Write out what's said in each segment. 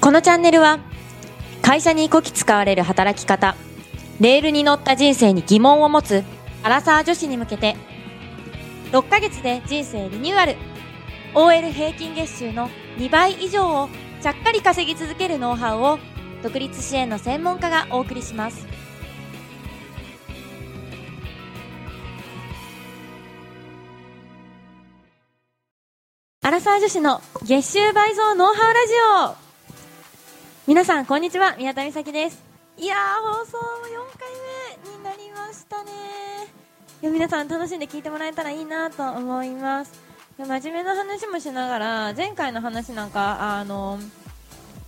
このチャンネルは会社にこき使われる働き方レールに乗った人生に疑問を持つアラサー女子に向けて6ヶ月で人生リニューアル。OL 平均月収の2倍以上をちゃっかり稼ぎ続けるノウハウを独立支援の専門家がお送りします。アラサー女子の月収倍増ノウハウラジオ。皆さんこんにちは。宮田美咲です。いやー放送4回目になりましたね。いや皆さん楽しんで聞いてもらえたらいいなと思います。いや真面目な話もしながら前回の話なんかあの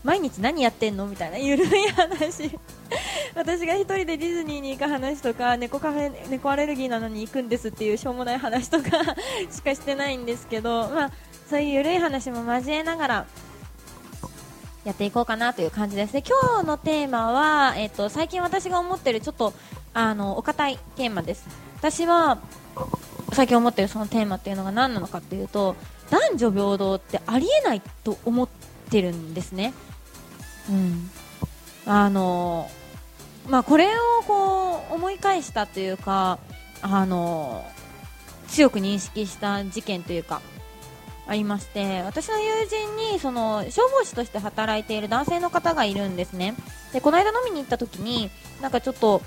毎日何やってんの？みたいなゆるい話。私が1人でディズニーに行く話とか猫カフェ猫アレルギーなのに行くんですっていうしょうもない話とか しかしてないんですけど、まあ、そういうゆるい話も交えながらやっていこうかなという感じですね。今日のテーマは、えっと、最近私が思ってるちょっと、あの、お堅いテーマです。私は、最近思ってるそのテーマっていうのが何なのかっていうと、男女平等ってありえないと思ってるんですね。うん。あの、まあ、これをこう、思い返したというか、あの、強く認識した事件というか、ありまして私の友人にその消防士として働いている男性の方がいるんですねでこの間飲みに行った時になんかちょっと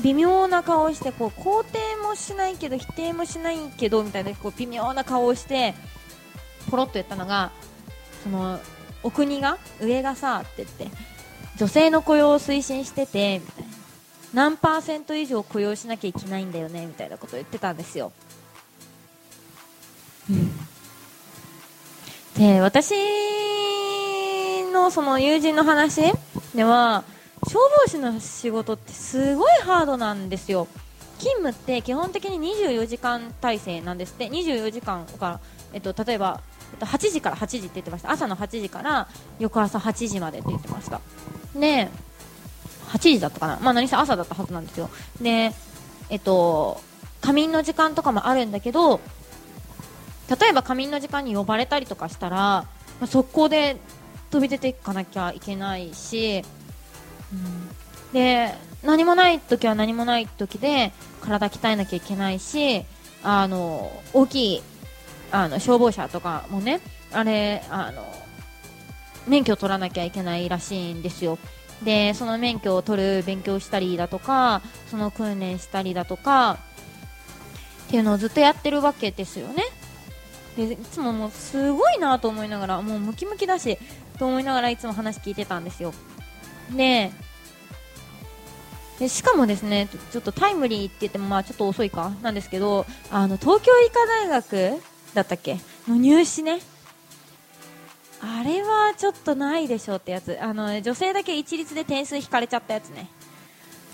微妙な顔をしてこう肯定もしないけど否定もしないけどみたいなこう微妙な顔をしてポロッと言ったのがそのお国が上がさって言って女性の雇用を推進しててみたいな何パーセント以上雇用しなきゃいけないんだよねみたいなことを言ってたんですよ。で私のその友人の話では消防士の仕事ってすごいハードなんですよ。勤務って基本的に24時間体制なんですって。24時間から、えっと、例えば、えっと、8時から8時って言ってました。朝の8時から翌朝8時までって言ってました。で8時だったかな、まあ、何せ朝だったはずなんですよ。でえっと仮眠の時間とかもあるんだけど例えば仮眠の時間に呼ばれたりとかしたら、まあ、速攻で飛び出ていかなきゃいけないし、うん、で何もない時は何もない時で体鍛えなきゃいけないしあの大きいあの消防車とかもねあれあの免許を取らなきゃいけないらしいんですよ。でその免許を取る勉強したりだとかその訓練したりだとかっていうのをずっとやってるわけですよね。でいつももうすごいなと思いながらもうムキムキだしと思いながらいつも話聞いてたんですよ。ででしかもですねちょっとタイムリーって言ってもまあちょっと遅いかなんですけどあの東京医科大学だったっけ？の入試ね。あれはちょっとないでしょうってやつ。あの女性だけ一律で点数引かれちゃったやつね、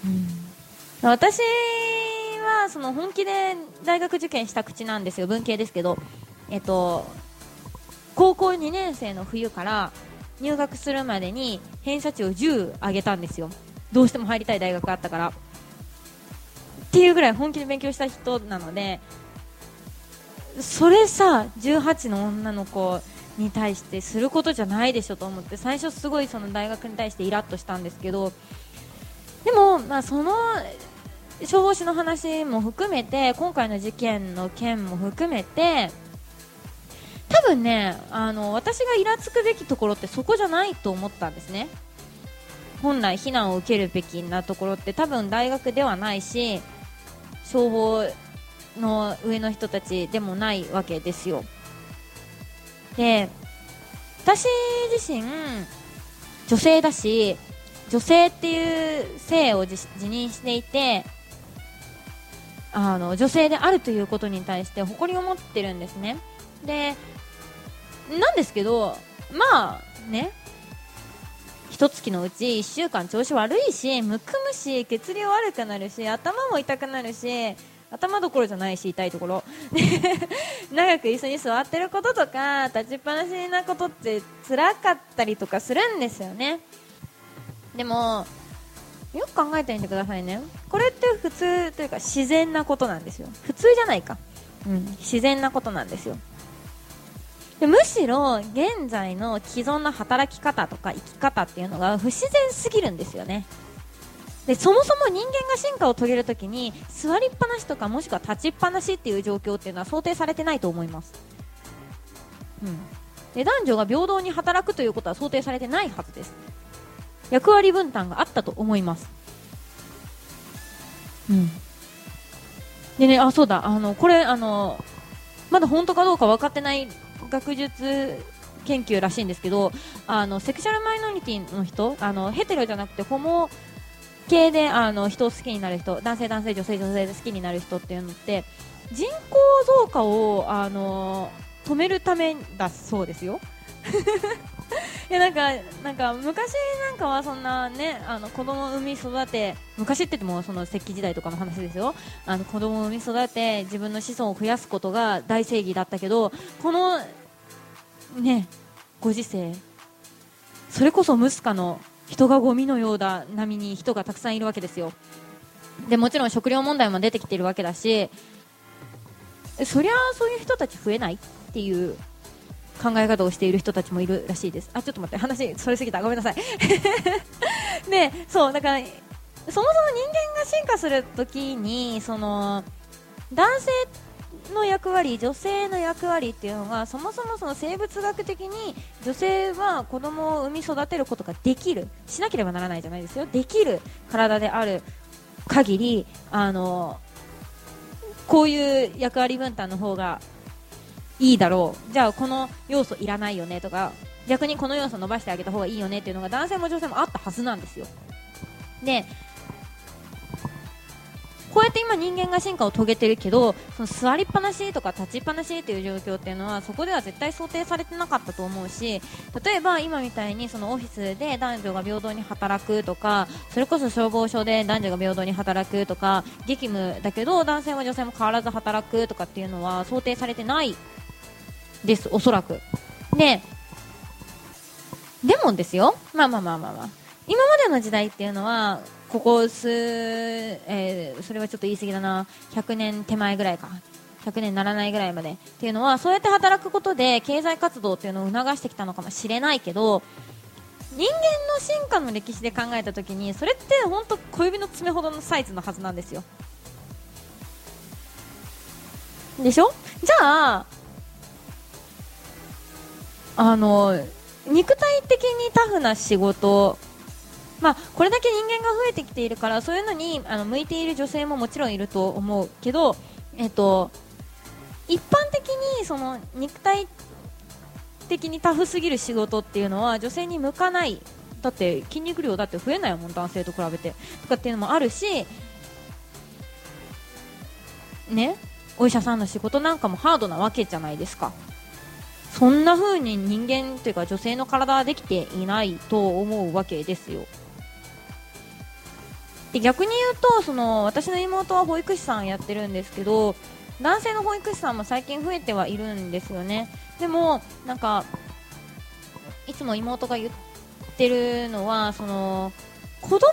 うん、私はその本気で大学受験した口なんですよ文系ですけど。えっと、高校2年生の冬から入学するまでに偏差値を10上げたんですよ。どうしても入りたい大学があったから。っていうぐらい本気で勉強した人なのでそれさ18の女の子に対してすることじゃないでしょと思って最初すごいその大学に対してイラッとしたんですけどでも、まあ、その消防士の話も含めて今回の事件の件も含めて分ねあの私がイラつくべきところってそこじゃないと思ったんですね。本来避難を受けるべきなところって多分大学ではないし消防の上の人たちでもないわけですよ。で私自身女性だし女性っていう性を自認していてあの女性であるということに対して誇りを持ってるんですね。でなんですけど、まあね、一月のうち1週間調子悪いし、むくむし、血流悪くなるし、頭も痛くなるし、頭どころじゃないし、痛いところ。長く椅子に座ってることとか、立ちっぱなしなことって辛かったりとかするんですよね。でも、よく考えてみてくださいね。これって普通というか自然なことなんですよ。普通じゃないか。うん、自然なことなんですよ。でむしろ現在の既存の働き方とか生き方っていうのが不自然すぎるんですよね。でそもそも人間が進化を遂げるときに座りっぱなしとかもしくは立ちっぱなしっていう状況っていうのは想定されてないと思います、うん、で男女が平等に働くということは想定されてないはずです。役割分担があったと思います。うん。でねあそうだ。あのこれあのまだ本当かどうか分かってない学術研究らしいんですけどあのセクシャルマイノリティの人あのヘテロじゃなくてホモ系であの人を好きになる人男性、男性、女性、女性で好きになる人っていうのって人口増加をあの止めるためだそうですよ。いやなんかなんか昔なんかはそんなねあの子供を産み育て昔って言ってもその石器時代とかの話ですよあの子供を産み育て自分の子孫を増やすことが大正義だったけどこのねご時世。それこそムスカの人がゴミのようだ並みに人がたくさんいるわけですよ。でもちろん食料問題も出てきてるわけだしそりゃそういう人たち増えないっていう考え方をしている人たちもいるらしいです。あちょっと待って話それすぎた。ごめんなさい。で そうだからそもそも人間が進化するときにその男性の役割女性の役割っていうのがそもそもその生物学的に女性は子供を産み育てることができる。しなければならないじゃないですよ。できる体である限りあのこういう役割分担の方がいいだろう。じゃあこの要素いらないよねとか逆にこの要素伸ばしてあげた方がいいよねっていうのが男性も女性もあったはずなんですよ。でこうやって今人間が進化を遂げてるけどその座りっぱなしとか立ちっぱなしっていう状況っていうのはそこでは絶対想定されてなかったと思うし例えば今みたいにそのオフィスで男女が平等に働くとかそれこそ消防署で男女が平等に働くとか激務だけど男性も女性も変わらず働くとかっていうのは想定されてないですおそらく。ででもですよ。まあまあまあまあまあ。今までの時代っていうのはここ数、えー、それはちょっと言い過ぎだな。100年手前ぐらいか。100年ならないぐらいまでっていうのはそうやって働くことで経済活動っていうのを促してきたのかもしれないけど人間の進化の歴史で考えた時にそれって本当小指の爪ほどのサイズのはずなんですよ。でしょ？じゃああの肉体的にタフな仕事まあ、これだけ人間が増えてきているからそういうのにあの向いている女性ももちろんいると思うけど、えっと、一般的にその肉体的にタフすぎる仕事っていうのは女性に向かない。だって筋肉量だって増えないもん男性と比べて。とかっていうのもあるしね？お医者さんの仕事なんかもハードなわけじゃないですか。そんな風に人間というか女性の体はできていないと思うわけですよ。で逆に言うとその私の妹は保育士さんやってるんですけど男性の保育士さんも最近増えてはいるんですよね。でもなんかいつも妹が言ってるのはその子供が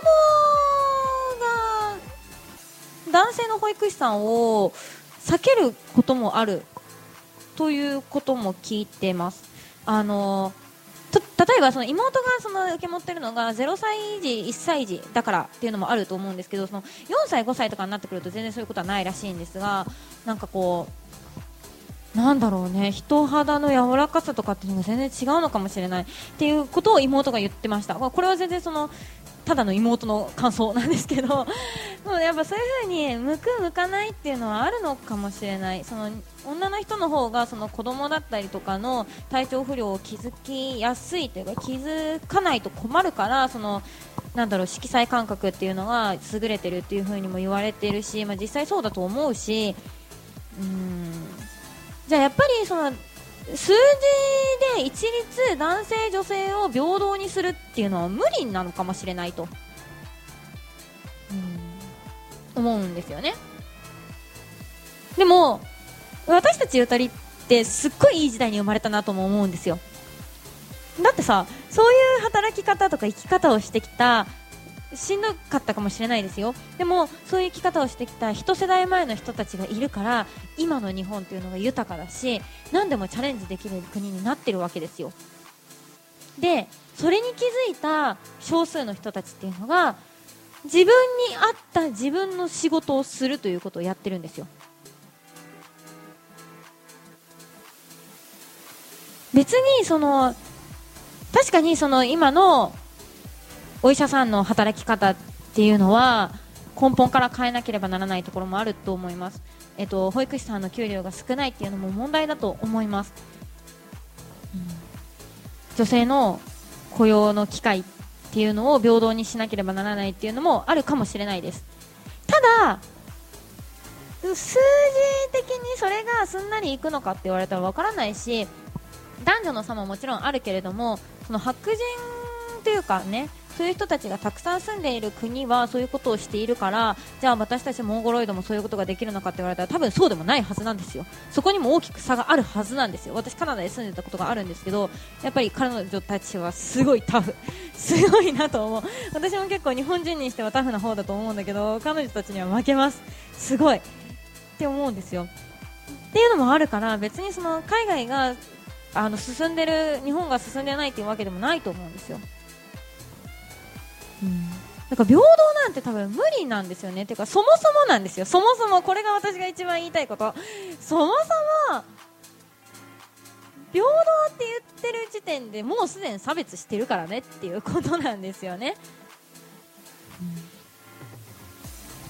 男性の保育士さんを避けることもあるということも聞いてます。あのと例えばその妹がその受け持ってるのが0歳児、1歳児だからっていうのもあると思うんですけどその4歳、5歳とかになってくると全然そういうことはないらしいんですがなんかこうなんだろうね人肌の柔らかさとかっていうのが全然違うのかもしれないっていうことを妹が言ってました。これは全然そのただの妹の感想なんですけど やっぱそういう風に向く向かないっていうのはあるのかもしれない。その女の人の方がその子供だったりとかの体調不良を気づきやすいというか気づかないと困るからそのなんだろう色彩感覚っていうのが優れてるっていう風にも言われてるし、まあ、実際そうだと思うしうん。じゃあやっぱりその数字で一律男性、女性を平等にするっていうのは無理なのかもしれないと、うん、思うんですよね。でも私たちゆたりってすっごいいい時代に生まれたなとも思うんですよ。だってさそういう働き方とか生き方をしてきたしんどかったかもしれないですよ。でもそういう生き方をしてきた一世代前の人たちがいるから今の日本というのが豊かだし何でもチャレンジできる国になってるわけですよ。でそれに気づいた少数の人たちっていうのが自分に合った自分の仕事をするということをやってるんですよ。別にその確かにその今のお医者さんの働き方っていうのは根本から変えなければならないところもあると思います、えっと、保育士さんの給料が少ないっていうのも問題だと思います、うん、女性の雇用の機会っていうのを平等にしなければならないっていうのもあるかもしれないです。ただ数字的にそれがすんなりいくのかって言われたらわからないし男女の差ももちろんあるけれどもその白人というかねそういう人たちがたくさん住んでいる国はそういうことをしているからじゃあ私たちモンゴロイドもそういうことができるのかって言われたら多分そうでもないはずなんですよ。そこにも大きく差があるはずなんですよ。私カナダで住んでたことがあるんですけどやっぱり彼女たちはすごいタフ。すごいなと思う。私も結構日本人にしてはタフな方だと思うんだけど彼女たちには負けます。すごい。って思うんですよ。っていうのもあるから別にその海外があの進んでる日本が進んでないっていうわけでもないと思うんですよ。うん、なんか平等なんて多分無理なんですよね。てかそもそもなんですよ。そもそもこれが私が一番言いたいこと。そもそも平等って言ってる時点でもうすでに差別してるからねっていうことなんですよね、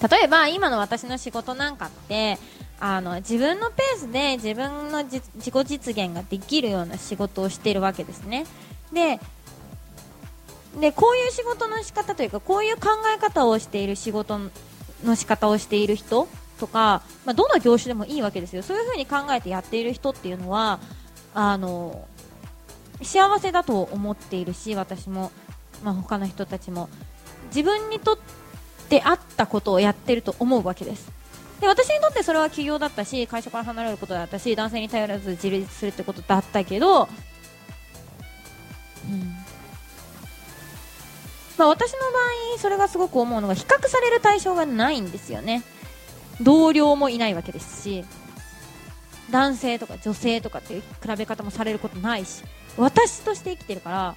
うん、例えば今の私の仕事なんかってあの自分のペースで自分の自己実現ができるような仕事をしているわけですね。ででこういう仕事の仕方というかこういう考え方をしている仕事の仕方をしている人とか、まあ、どの業種でもいいわけですよ。そういうふうに考えてやっている人っていうのはあの幸せだと思っているし私も、まあ、他の人たちも。自分にとって合ったことをやってると思うわけです。で私にとってそれは起業だったし会社から離れることだったし男性に頼らず自立するってことだったけど、うん。まあ、私の場合それがすごく思うのが比較される対象がないんですよね。同僚もいないわけですし男性とか女性とかっていう比べ方もされることないし私として生きてるから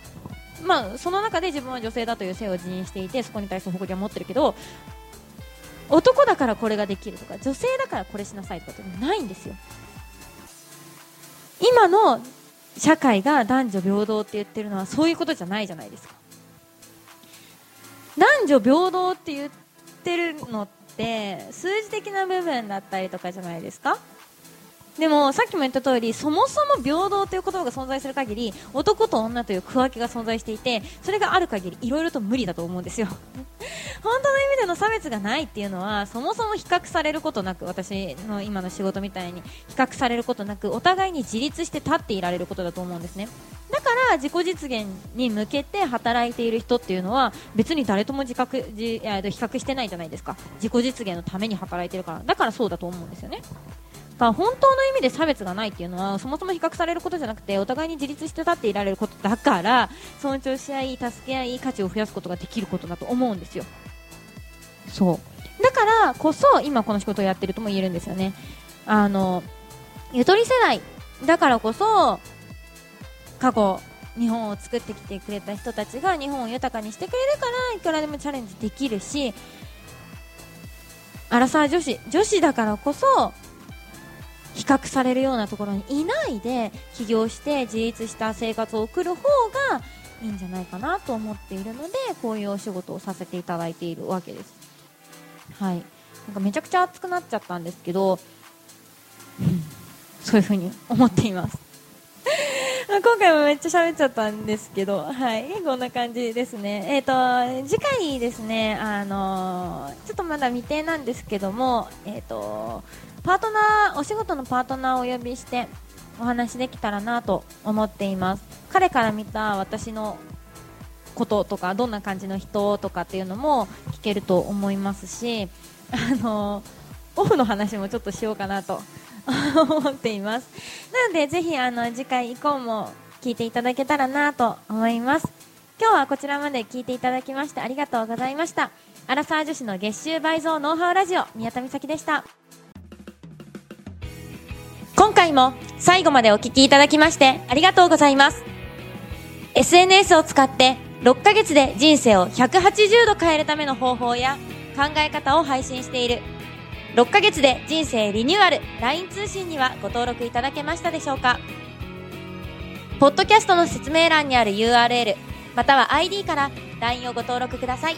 まあその中で自分は女性だという性を自認していてそこに対する誇りは持ってるけど男だからこれができるとか女性だからこれしなさいとかってないんですよ。今の社会が男女平等って言ってるのはそういうことじゃないじゃないですか。男女平等って言ってるのって数字的な部分だったりとかじゃないですか？でもさっきも言った通りそもそも平等という言葉が存在する限り男と女という区分けが存在していてそれがある限りいろいろと無理だと思うんですよ。本当の意味での差別がないっていうのはそもそも比較されることなく私の今の仕事みたいに比較されることなくお互いに自立して立っていられることだと思うんですね。だから自己実現に向けて働いている人っていうのは別に誰とも自覚自比較してないじゃないですか。自己実現のために働いてるから。だからそうだと思うんですよね。が本当の意味で差別がないっていうのはそもそも比較されることじゃなくてお互いに自立して立っていられることだから尊重し合い助け合い価値を増やすことができることだと思うんですよ。そう。だからこそ今この仕事をやってるとも言えるんですよね。あのゆとり世代だからこそ過去日本を作ってきてくれた人たちが日本を豊かにしてくれるからいくらでもチャレンジできるしアラサー女子女子だからこそ比較されるようなところにいないで起業して自立した生活を送る方がいいんじゃないかなと思っているのでこういうお仕事をさせていただいているわけです。はい。なんかめちゃくちゃ熱くなっちゃったんですけど そういう風に思っています。今回もめっちゃ喋っちゃったんですけど、はい、こんな感じですね。えっ、ー、と、次回ですね、あのー、ちょっとまだ未定なんですけども、えっ、ー、と、パートナー、お仕事のパートナーをお呼びしてお話できたらなと思っています。彼から見た私のこととか、どんな感じの人とかっていうのも聞けると思いますし、あの、オフの話もちょっとしようかなと思っています。なので、ぜひ、あの、次回以降も聞いていただけたらなと思います。今日はこちらまで聞いていただきましてありがとうございましたアラサー女子の月収倍増ノウハウラジオ宮田美咲でした今回も最後までお聞きいただきましてありがとうございます SNS を使って6ヶ月で人生を180度変えるための方法や考え方を配信している6ヶ月で人生リニューアル LINE 通信にはご登録いただけましたでしょうか？ポッドキャストの説明欄にある URL または ID から LINE をご登録ください。